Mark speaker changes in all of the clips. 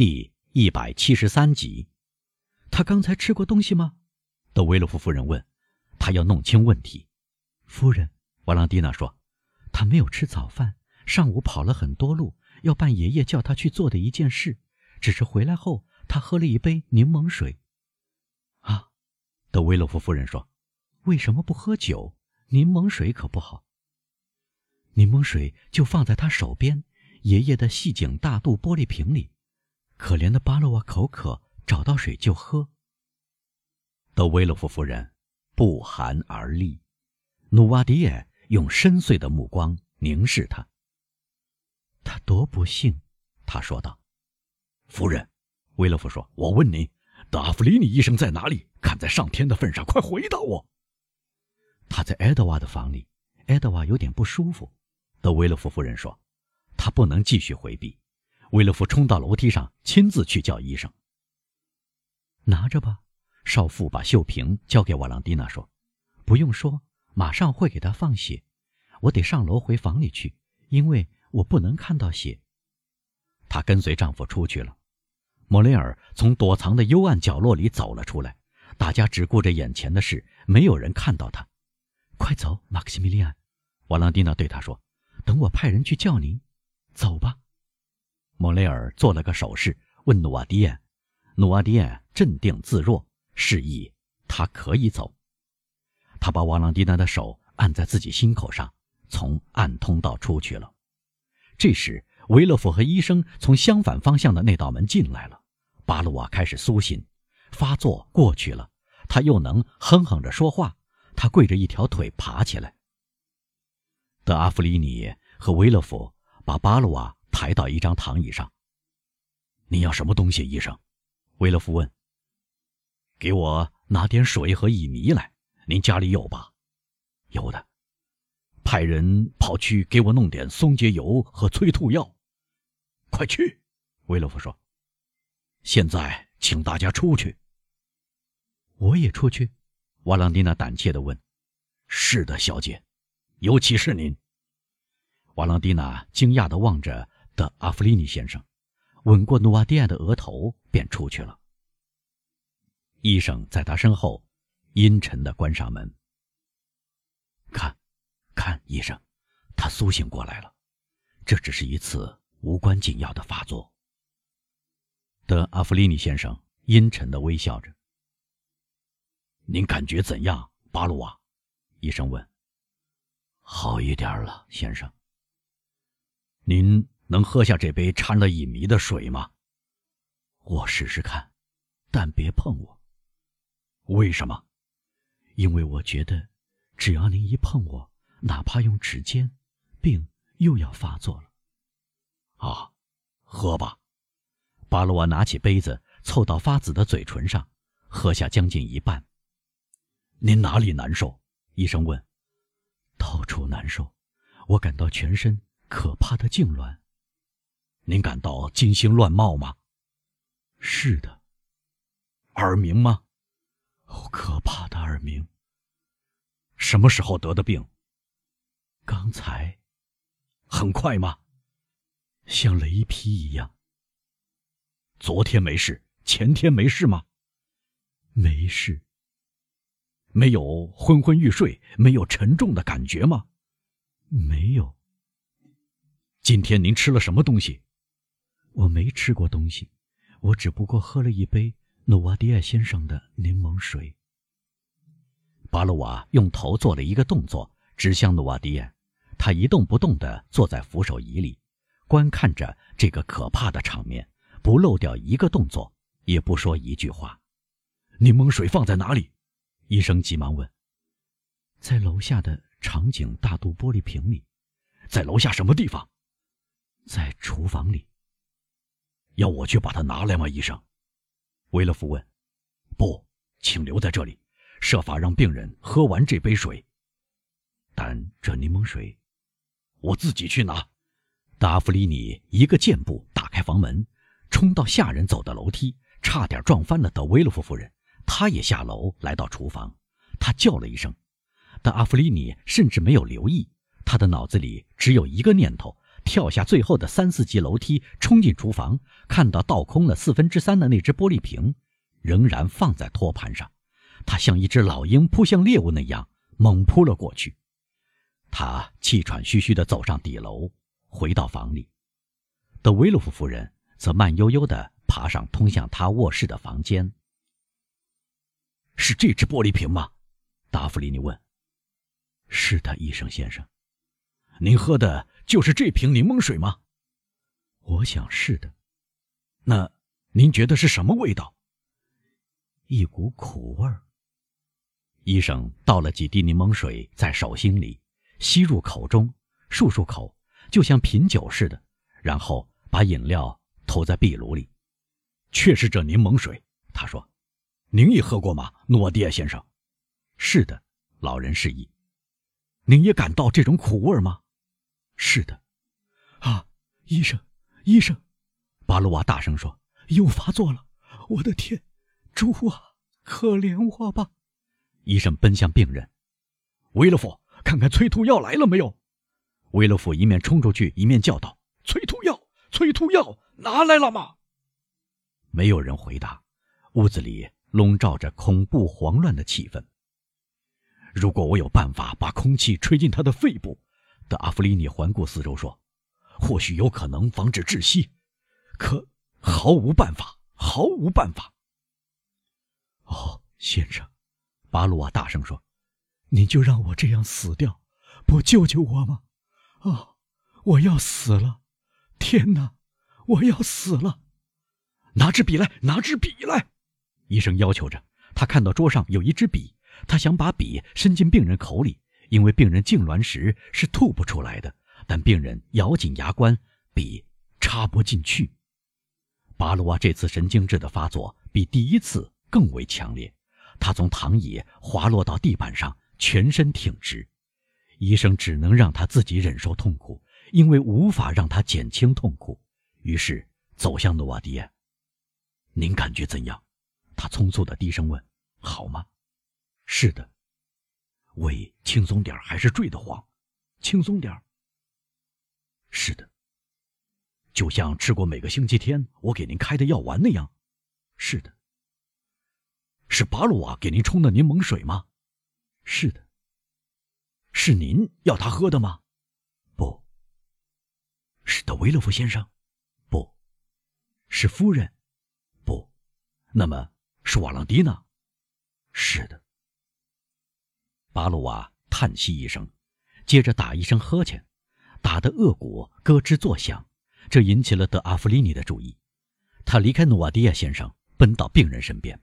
Speaker 1: 第一百七十三集。
Speaker 2: 他刚才吃过东西吗？
Speaker 1: 德维洛夫夫人问。他要弄清问题。
Speaker 2: 夫人，瓦朗蒂娜说，他没有吃早饭，上午跑了很多路，要办爷爷叫他去做的一件事。只是回来后，他喝了一杯柠檬水。
Speaker 1: 啊，德维洛夫夫人说，
Speaker 2: 为什么不喝酒？柠檬水可不好。柠檬水就放在他手边，爷爷的细颈大肚玻璃瓶里。可怜的巴洛瓦口渴，找到水就喝。
Speaker 1: 德维洛夫夫人不寒而栗，努瓦迪耶用深邃的目光凝视他。
Speaker 2: 他多不幸，他说道。
Speaker 1: 夫人，维勒夫说：“我问你，德阿弗里尼医生在哪里？看在上天的份上，快回答我。”
Speaker 2: 他在埃德瓦的房里，埃德瓦有点不舒服。
Speaker 1: 德维勒夫夫人说：“他不能继续回避。”威勒夫冲到楼梯上，亲自去叫医生。
Speaker 2: 拿着吧，少妇把绣瓶交给瓦朗蒂娜说：“不用说，马上会给他放血。我得上楼回房里去，因为我不能看到血。”
Speaker 1: 她跟随丈夫出去了。莫雷尔从躲藏的幽暗角落里走了出来，大家只顾着眼前的事，没有人看到他。
Speaker 2: 快走，马克西米利安，瓦朗蒂娜对他说：“等我派人去叫您，走吧。”
Speaker 1: 莫雷尔做了个手势，问努瓦迪安。努瓦迪安镇定自若，示意他可以走。他把瓦朗蒂娜的手按在自己心口上，从暗通道出去了。这时，维勒夫和医生从相反方向的那道门进来了。巴鲁瓦开始苏醒，发作过去了，他又能哼哼着说话。他跪着一条腿爬起来。德阿弗里尼和维勒夫把巴鲁瓦。抬到一张躺椅上。你要什么东西，医生？威勒夫问。给我拿点水和乙醚来。您家里有吧？有的。派人跑去给我弄点松节油和催吐药。快去！威勒夫说。现在，请大家出去。
Speaker 2: 我也出去。
Speaker 1: 瓦朗蒂娜胆怯地问。是的，小姐，尤其是您。瓦朗蒂娜惊讶地望着。的阿弗利尼先生吻过努瓦迪亚的额头，便出去了。医生在他身后阴沉的关上门。看，看，医生，他苏醒过来了。这只是一次无关紧要的发作。德阿弗利尼先生阴沉的微笑着。您感觉怎样，巴鲁瓦？医生问。好一点了，先生。您。能喝下这杯掺了乙醚的水吗？我试试看，但别碰我。为什么？
Speaker 2: 因为我觉得，只要您一碰我，哪怕用指尖，病又要发作了。
Speaker 1: 啊，喝吧。巴罗瓦拿起杯子，凑到发紫的嘴唇上，喝下将近一半。您哪里难受？医生问。
Speaker 2: 到处难受，我感到全身可怕的痉挛。
Speaker 1: 您感到金星乱冒吗？
Speaker 2: 是的。
Speaker 1: 耳鸣吗？
Speaker 2: 哦，可怕的耳鸣。
Speaker 1: 什么时候得的病？
Speaker 2: 刚才。
Speaker 1: 很快吗？
Speaker 2: 像雷劈一样。
Speaker 1: 昨天没事，前天没事吗？
Speaker 2: 没事。
Speaker 1: 没有昏昏欲睡，没有沉重的感觉吗？
Speaker 2: 没有。
Speaker 1: 今天您吃了什么东西？
Speaker 2: 我没吃过东西，我只不过喝了一杯努瓦迪亚先生的柠檬水。
Speaker 1: 巴鲁瓦用头做了一个动作，指向努瓦迪亚。他一动不动地坐在扶手椅里，观看着这个可怕的场面，不漏掉一个动作，也不说一句话。柠檬水放在哪里？医生急忙问。
Speaker 2: 在楼下的长颈大肚玻璃瓶里。
Speaker 1: 在楼下什么地方？
Speaker 2: 在厨房里。
Speaker 1: 要我去把它拿来吗，医生？维勒夫问。不，请留在这里，设法让病人喝完这杯水。但这柠檬水，我自己去拿。达弗里尼一个箭步打开房门，冲到下人走的楼梯，差点撞翻了德维勒夫夫人。他也下楼来到厨房，他叫了一声，但阿弗里尼甚至没有留意，他的脑子里只有一个念头。跳下最后的三四级楼梯，冲进厨房，看到倒空了四分之三的那只玻璃瓶，仍然放在托盘上。他像一只老鹰扑向猎物那样猛扑了过去。他气喘吁吁地走上底楼，回到房里。德维洛夫夫人则慢悠悠地爬上通向他卧室的房间。是这只玻璃瓶吗？达芙妮问。
Speaker 2: 是的，医生先生。
Speaker 1: 您喝的就是这瓶柠檬水吗？
Speaker 2: 我想是的。
Speaker 1: 那您觉得是什么味道？
Speaker 2: 一股苦味儿。
Speaker 1: 医生倒了几滴柠檬水在手心里，吸入口中，漱漱口，就像品酒似的，然后把饮料投在壁炉里。却是这柠檬水，他说：“您也喝过吗，诺迪亚先生？”“是的。”老人示意。您也感到这种苦味吗？
Speaker 2: 是的。啊，医生，医生，
Speaker 1: 巴鲁瓦大声说：“
Speaker 2: 又发作了！我的天，主啊，可怜我吧！”
Speaker 1: 医生奔向病人，维勒夫，看看催吐药来了没有？维勒夫一面冲出去，一面叫道：“催吐药，催吐药拿来了吗？”没有人回答，屋子里笼罩着恐怖慌乱的气氛。如果我有办法把空气吹进他的肺部，的阿弗里尼环顾四周说：“或许有可能防止窒息，可毫无办法，毫无办法。”
Speaker 2: 哦，先生，巴鲁瓦大声说：“你就让我这样死掉，不救救我吗？啊，我要死了！天哪，我要死了！
Speaker 1: 拿支笔来，拿支笔来！”医生要求着。他看到桌上有一支笔。他想把笔伸进病人口里，因为病人痉挛时是吐不出来的。但病人咬紧牙关，笔插不进去。巴鲁瓦这次神经质的发作比第一次更为强烈，他从躺椅滑落到地板上，全身挺直。医生只能让他自己忍受痛苦，因为无法让他减轻痛苦。于是走向诺瓦迪亚。您感觉怎样？他匆促地低声问：“好吗？”是的，胃轻松点还是坠得慌？轻松点是的，就像吃过每个星期天我给您开的药丸那样。是的。是巴鲁瓦给您冲的柠檬水吗？是的。是您要他喝的吗？不。是德维勒夫先生？不。是夫人？不。那么是瓦朗蒂娜？是的。巴鲁瓦叹息一声，接着打一声呵欠，打得颚骨咯吱作响，这引起了德阿弗里尼的注意。他离开努瓦迪亚先生，奔到病人身边。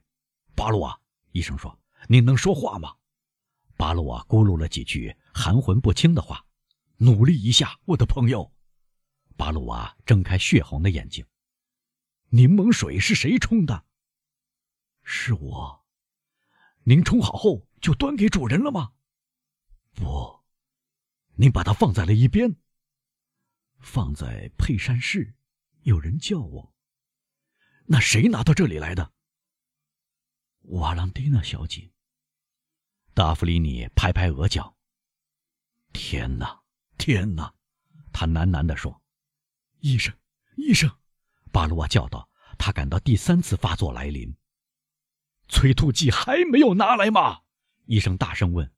Speaker 1: 巴鲁瓦医生说：“您能说话吗？”巴鲁瓦咕噜了几句含混不清的话：“努力一下，我的朋友。”巴鲁瓦睁开血红的眼睛：“柠檬水是谁冲的？”“
Speaker 2: 是我。”“
Speaker 1: 您冲好后。”就端给主人了吗？
Speaker 2: 不，
Speaker 1: 您把它放在了一边。
Speaker 2: 放在配膳室，有人叫我。
Speaker 1: 那谁拿到这里来的？
Speaker 2: 瓦朗蒂娜小姐。
Speaker 1: 达芙妮尼拍拍额角。天哪，天哪！他喃喃地说：“
Speaker 2: 医生，医生！”
Speaker 1: 巴鲁瓦叫道。他感到第三次发作来临。催吐剂还没有拿来吗？医生大声问：“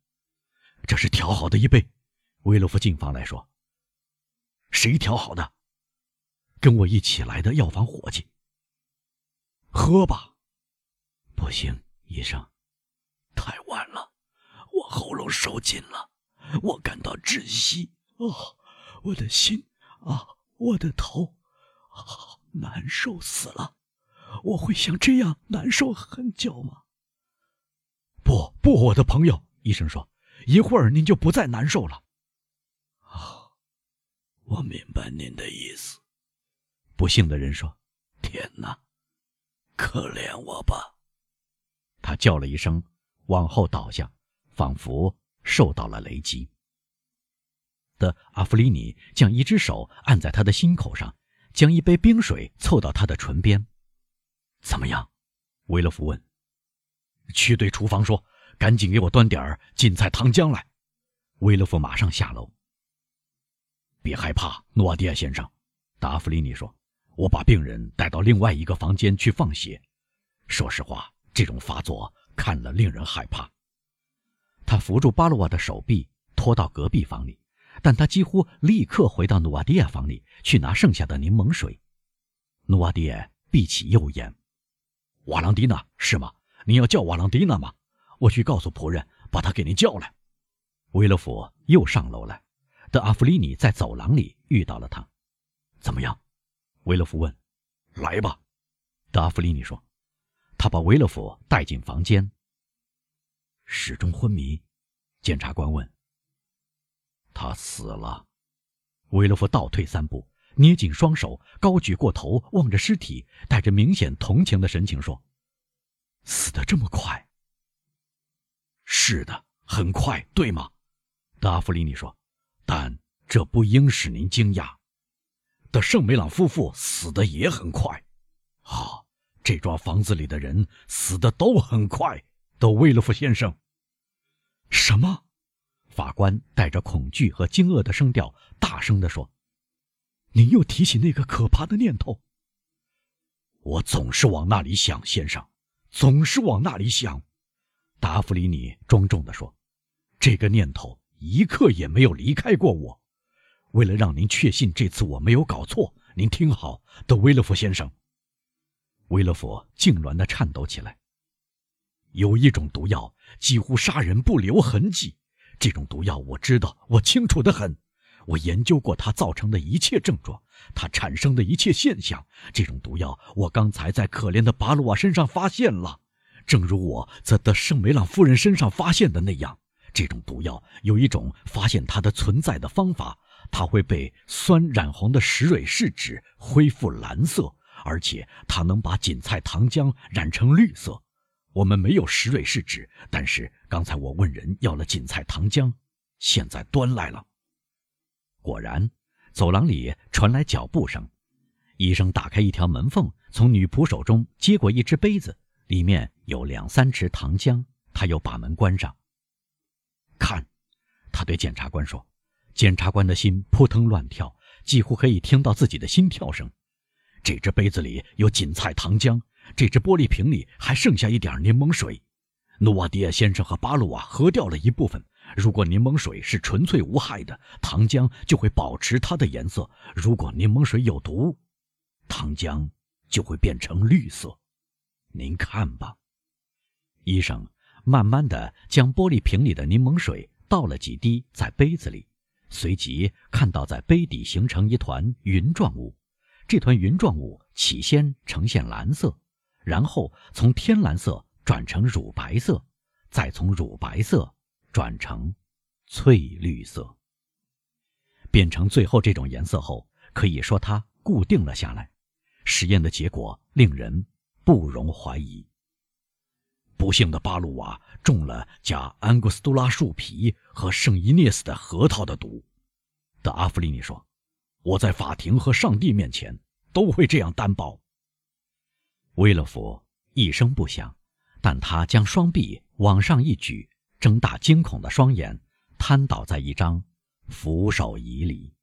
Speaker 1: 这是调好的一杯。”维洛夫进房来说：“谁调好的？”跟我一起来的药房伙计。喝吧。
Speaker 2: 不行，医生，太晚了，我喉咙受紧了，我感到窒息。哦，我的心啊，我的头，啊，难受死了。我会像这样难受很久吗？
Speaker 1: 不不，我的朋友，医生说，一会儿您就不再难受了。
Speaker 2: 啊，我明白您的意思。
Speaker 1: 不幸的人说：“
Speaker 2: 天哪，可怜我吧！”
Speaker 1: 他叫了一声，往后倒下，仿佛受到了雷击。的阿弗里尼将一只手按在他的心口上，将一杯冰水凑到他的唇边。怎么样？维勒夫问。去对厨房说：“赶紧给我端点儿芹菜糖浆来。”维勒夫马上下楼。别害怕，诺瓦迪亚先生。”达弗里尼说：“我把病人带到另外一个房间去放血。说实话，这种发作看了令人害怕。”
Speaker 2: 他扶住巴洛瓦的手臂，拖到隔壁房里，但他几乎立刻回到努瓦迪亚房里去拿剩下的柠檬水。努瓦迪亚闭起右眼：“
Speaker 1: 瓦朗蒂娜是吗？你要叫瓦朗蒂娜吗？我去告诉仆人，把他给您叫来。”
Speaker 2: 维勒福又上楼来，德阿弗里尼在走廊里遇到了他。
Speaker 1: 怎么样？维勒福问。来吧，
Speaker 2: 德阿弗里尼说。他把维勒福带进房间。
Speaker 1: 始终昏迷，检察官问。他死了。
Speaker 2: 维勒福倒退三步，捏紧双手，高举过头，望着尸体，带着明显同情的神情说：“死得这么快？”“
Speaker 1: 是的，很快，对吗？”德阿弗里尼说。“但这不应使您惊讶。”的圣梅朗夫妇死的也很快，啊，这幢房子里的人死的都很快。都威勒夫先生。
Speaker 2: 什么？法官带着恐惧和惊愕的声调大声地说：“您又提起那个可怕的念头。”
Speaker 1: 我总是往那里想，先生，总是往那里想。达芙妮妮庄重地说：“这个念头一刻也没有离开过我。”为了让您确信这次我没有搞错，您听好，德威勒夫先生。
Speaker 2: 威勒夫痉挛的颤抖起来。
Speaker 1: 有一种毒药几乎杀人不留痕迹，这种毒药我知道，我清楚的很。我研究过它造成的一切症状，它产生的一切现象。这种毒药我刚才在可怜的巴鲁瓦身上发现了，正如我在德圣梅朗夫人身上发现的那样。这种毒药有一种发现它的存在的方法。它会被酸染红的石蕊试纸恢复蓝色，而且它能把锦菜糖浆染成绿色。我们没有石蕊试纸，但是刚才我问人要了锦菜糖浆，现在端来了。
Speaker 2: 果然，走廊里传来脚步声。医生打开一条门缝，从女仆手中接过一只杯子，里面有两三匙糖浆。他又把门关上。
Speaker 1: 看，他对检察官说。
Speaker 2: 检察官的心扑腾乱跳，几乎可以听到自己的心跳声。
Speaker 1: 这只杯子里有锦菜糖浆，这只玻璃瓶里还剩下一点柠檬水。努瓦迪亚先生和巴鲁瓦喝掉了一部分。如果柠檬水是纯粹无害的，糖浆就会保持它的颜色；如果柠檬水有毒，糖浆就会变成绿色。您看吧。
Speaker 2: 医生慢慢的将玻璃瓶里的柠檬水倒了几滴在杯子里。随即看到，在杯底形成一团云状物，这团云状物起先呈现蓝色，然后从天蓝色转成乳白色，再从乳白色转成翠绿色，变成最后这种颜色后，可以说它固定了下来。实验的结果令人不容怀疑。
Speaker 1: 不幸的巴鲁瓦中了加安古斯杜拉树皮和圣伊涅斯的核桃的毒，德阿弗利尼说：“我在法庭和上帝面前都会这样担保。”
Speaker 2: 威勒佛一声不响，但他将双臂往上一举，睁大惊恐的双眼，瘫倒在一张扶手椅里。